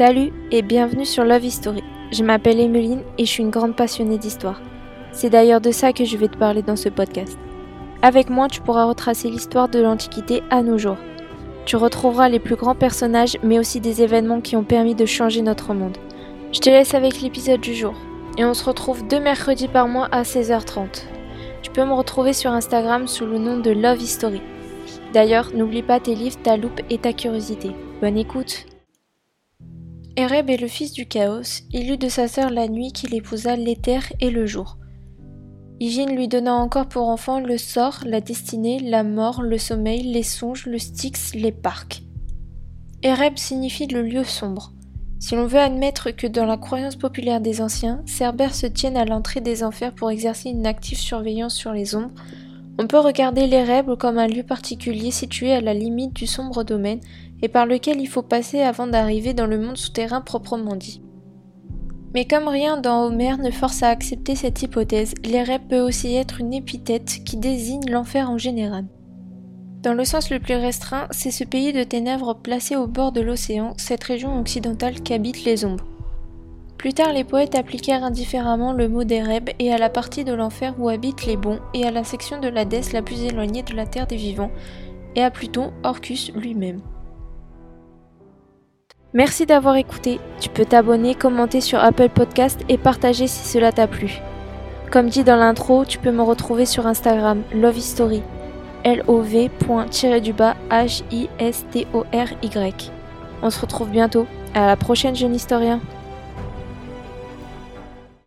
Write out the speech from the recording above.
Salut et bienvenue sur Love History. Je m'appelle Emeline et je suis une grande passionnée d'histoire. C'est d'ailleurs de ça que je vais te parler dans ce podcast. Avec moi, tu pourras retracer l'histoire de l'Antiquité à nos jours. Tu retrouveras les plus grands personnages mais aussi des événements qui ont permis de changer notre monde. Je te laisse avec l'épisode du jour. Et on se retrouve deux mercredis par mois à 16h30. Tu peux me retrouver sur Instagram sous le nom de Love History. D'ailleurs, n'oublie pas tes livres, ta loupe et ta curiosité. Bonne écoute Ereb est le fils du chaos, il eut de sa sœur la nuit qu'il épousa l'éther et le jour. Hygiène lui donna encore pour enfant le sort, la destinée, la mort, le sommeil, les songes, le styx, les parcs. Ereb signifie le lieu sombre. Si l'on veut admettre que dans la croyance populaire des anciens, Cerbère se tienne à l'entrée des enfers pour exercer une active surveillance sur les ombres, on peut regarder l'Ereb comme un lieu particulier situé à la limite du sombre domaine et par lequel il faut passer avant d'arriver dans le monde souterrain proprement dit. Mais comme rien dans Homère ne force à accepter cette hypothèse, l'Ereb peut aussi être une épithète qui désigne l'enfer en général. Dans le sens le plus restreint, c'est ce pays de ténèbres placé au bord de l'océan, cette région occidentale qu'habitent les ombres. Plus tard, les poètes appliquèrent indifféremment le mot d'Ereb et à la partie de l'enfer où habitent les bons et à la section de l'Hadès la plus éloignée de la terre des vivants, et à Pluton, Orcus lui-même. Merci d'avoir écouté. Tu peux t'abonner, commenter sur Apple Podcast et partager si cela t'a plu. Comme dit dans l'intro, tu peux me retrouver sur Instagram Love History. L-O-V.-du-bas H-I-S-T-O-R-Y. On se retrouve bientôt. À la prochaine, jeune historien.